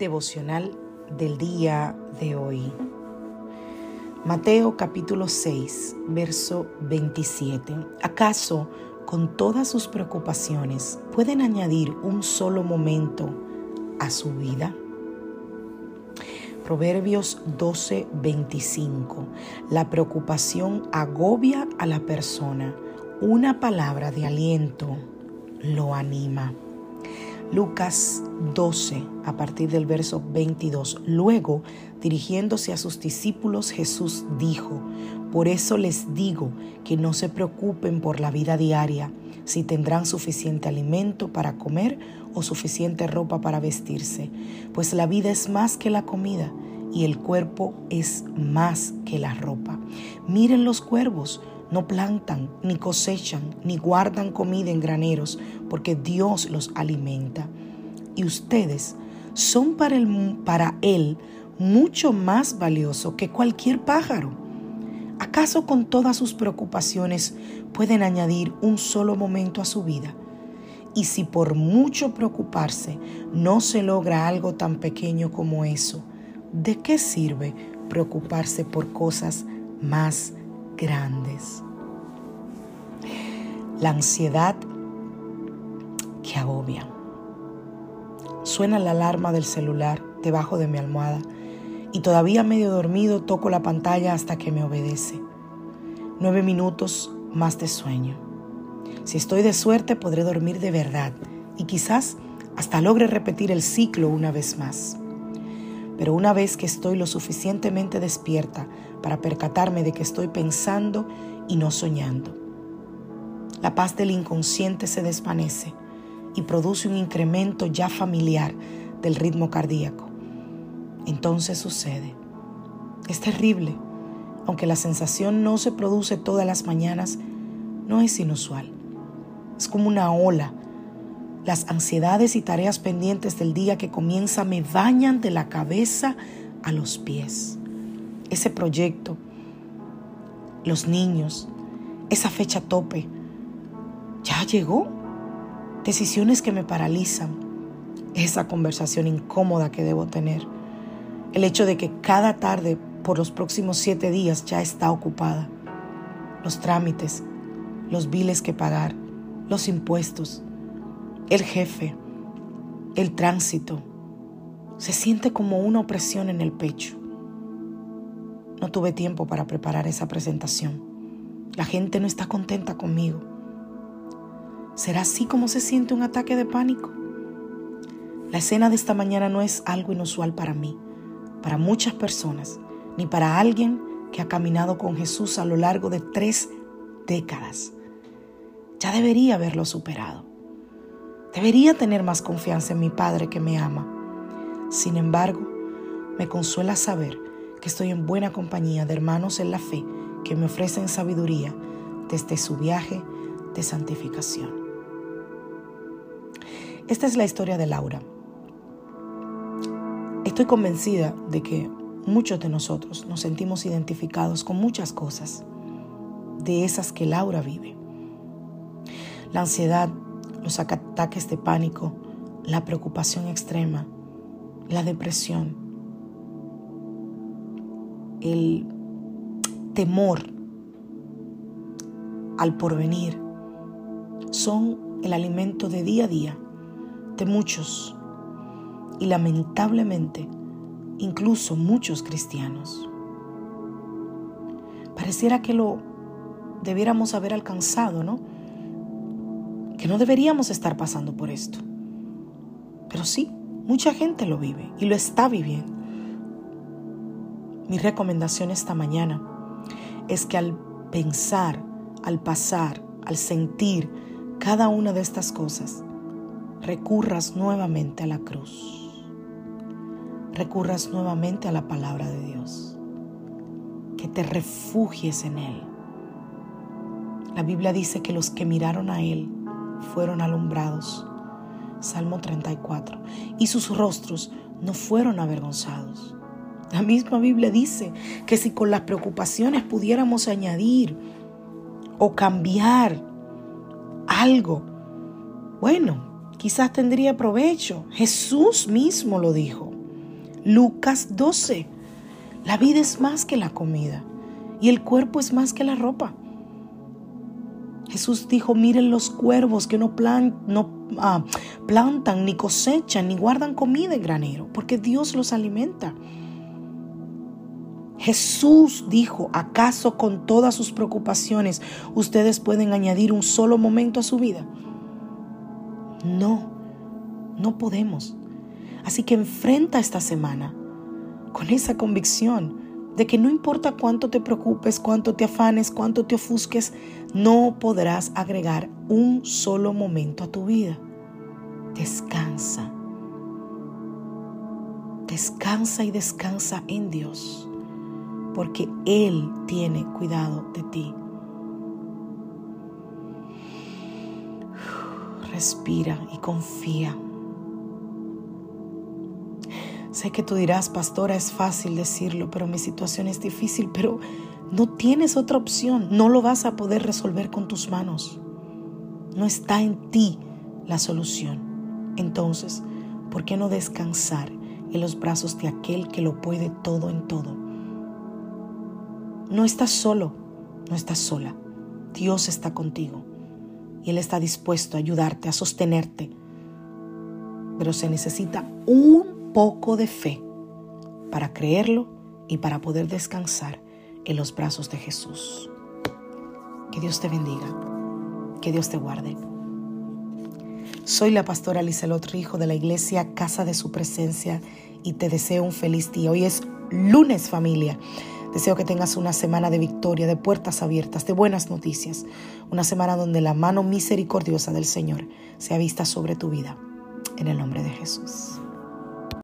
Devocional del día de hoy. Mateo capítulo 6, verso 27. ¿Acaso con todas sus preocupaciones pueden añadir un solo momento a su vida? Proverbios 12, 25. La preocupación agobia a la persona. Una palabra de aliento lo anima. Lucas 12, a partir del verso 22. Luego, dirigiéndose a sus discípulos, Jesús dijo, Por eso les digo que no se preocupen por la vida diaria, si tendrán suficiente alimento para comer o suficiente ropa para vestirse, pues la vida es más que la comida y el cuerpo es más que la ropa. Miren los cuervos no plantan, ni cosechan, ni guardan comida en graneros, porque Dios los alimenta. Y ustedes son para para él mucho más valioso que cualquier pájaro. ¿Acaso con todas sus preocupaciones pueden añadir un solo momento a su vida? Y si por mucho preocuparse no se logra algo tan pequeño como eso, ¿de qué sirve preocuparse por cosas más grandes. La ansiedad que agobia. Suena la alarma del celular debajo de mi almohada y todavía medio dormido toco la pantalla hasta que me obedece. Nueve minutos más de sueño. Si estoy de suerte podré dormir de verdad y quizás hasta logre repetir el ciclo una vez más. Pero una vez que estoy lo suficientemente despierta para percatarme de que estoy pensando y no soñando, la paz del inconsciente se desvanece y produce un incremento ya familiar del ritmo cardíaco. Entonces sucede. Es terrible. Aunque la sensación no se produce todas las mañanas, no es inusual. Es como una ola las ansiedades y tareas pendientes del día que comienza me bañan de la cabeza a los pies. Ese proyecto, los niños, esa fecha tope, ya llegó. Decisiones que me paralizan, esa conversación incómoda que debo tener, el hecho de que cada tarde por los próximos siete días ya está ocupada, los trámites, los biles que pagar, los impuestos, el jefe, el tránsito. Se siente como una opresión en el pecho. No tuve tiempo para preparar esa presentación. La gente no está contenta conmigo. ¿Será así como se siente un ataque de pánico? La escena de esta mañana no es algo inusual para mí, para muchas personas, ni para alguien que ha caminado con Jesús a lo largo de tres décadas. Ya debería haberlo superado. Debería tener más confianza en mi Padre que me ama. Sin embargo, me consuela saber que estoy en buena compañía de hermanos en la fe que me ofrecen sabiduría desde su viaje de santificación. Esta es la historia de Laura. Estoy convencida de que muchos de nosotros nos sentimos identificados con muchas cosas de esas que Laura vive. La ansiedad los ataques de pánico, la preocupación extrema, la depresión. el temor al porvenir son el alimento de día a día de muchos y lamentablemente incluso muchos cristianos. Pareciera que lo debiéramos haber alcanzado, ¿no? Que no deberíamos estar pasando por esto. Pero sí, mucha gente lo vive y lo está viviendo. Mi recomendación esta mañana es que al pensar, al pasar, al sentir cada una de estas cosas, recurras nuevamente a la cruz. Recurras nuevamente a la palabra de Dios. Que te refugies en Él. La Biblia dice que los que miraron a Él fueron alumbrados. Salmo 34. Y sus rostros no fueron avergonzados. La misma Biblia dice que si con las preocupaciones pudiéramos añadir o cambiar algo, bueno, quizás tendría provecho. Jesús mismo lo dijo. Lucas 12. La vida es más que la comida y el cuerpo es más que la ropa. Jesús dijo, miren los cuervos que no, no ah, plantan, ni cosechan, ni guardan comida en granero, porque Dios los alimenta. Jesús dijo, ¿acaso con todas sus preocupaciones ustedes pueden añadir un solo momento a su vida? No, no podemos. Así que enfrenta esta semana con esa convicción de que no importa cuánto te preocupes, cuánto te afanes, cuánto te ofusques, no podrás agregar un solo momento a tu vida. Descansa. Descansa y descansa en Dios, porque Él tiene cuidado de ti. respira y confía. Sé que tú dirás, pastora, es fácil decirlo, pero mi situación es difícil, pero no tienes otra opción, no lo vas a poder resolver con tus manos. No está en ti la solución. Entonces, ¿por qué no descansar en los brazos de aquel que lo puede todo en todo? No estás solo, no estás sola. Dios está contigo y Él está dispuesto a ayudarte, a sostenerte. Pero se necesita un poco de fe para creerlo y para poder descansar en los brazos de Jesús. Que Dios te bendiga, que Dios te guarde. Soy la pastora Lizelot Rijo de la iglesia Casa de Su Presencia y te deseo un feliz día. Hoy es lunes familia. Deseo que tengas una semana de victoria, de puertas abiertas, de buenas noticias. Una semana donde la mano misericordiosa del Señor sea vista sobre tu vida. En el nombre de Jesús.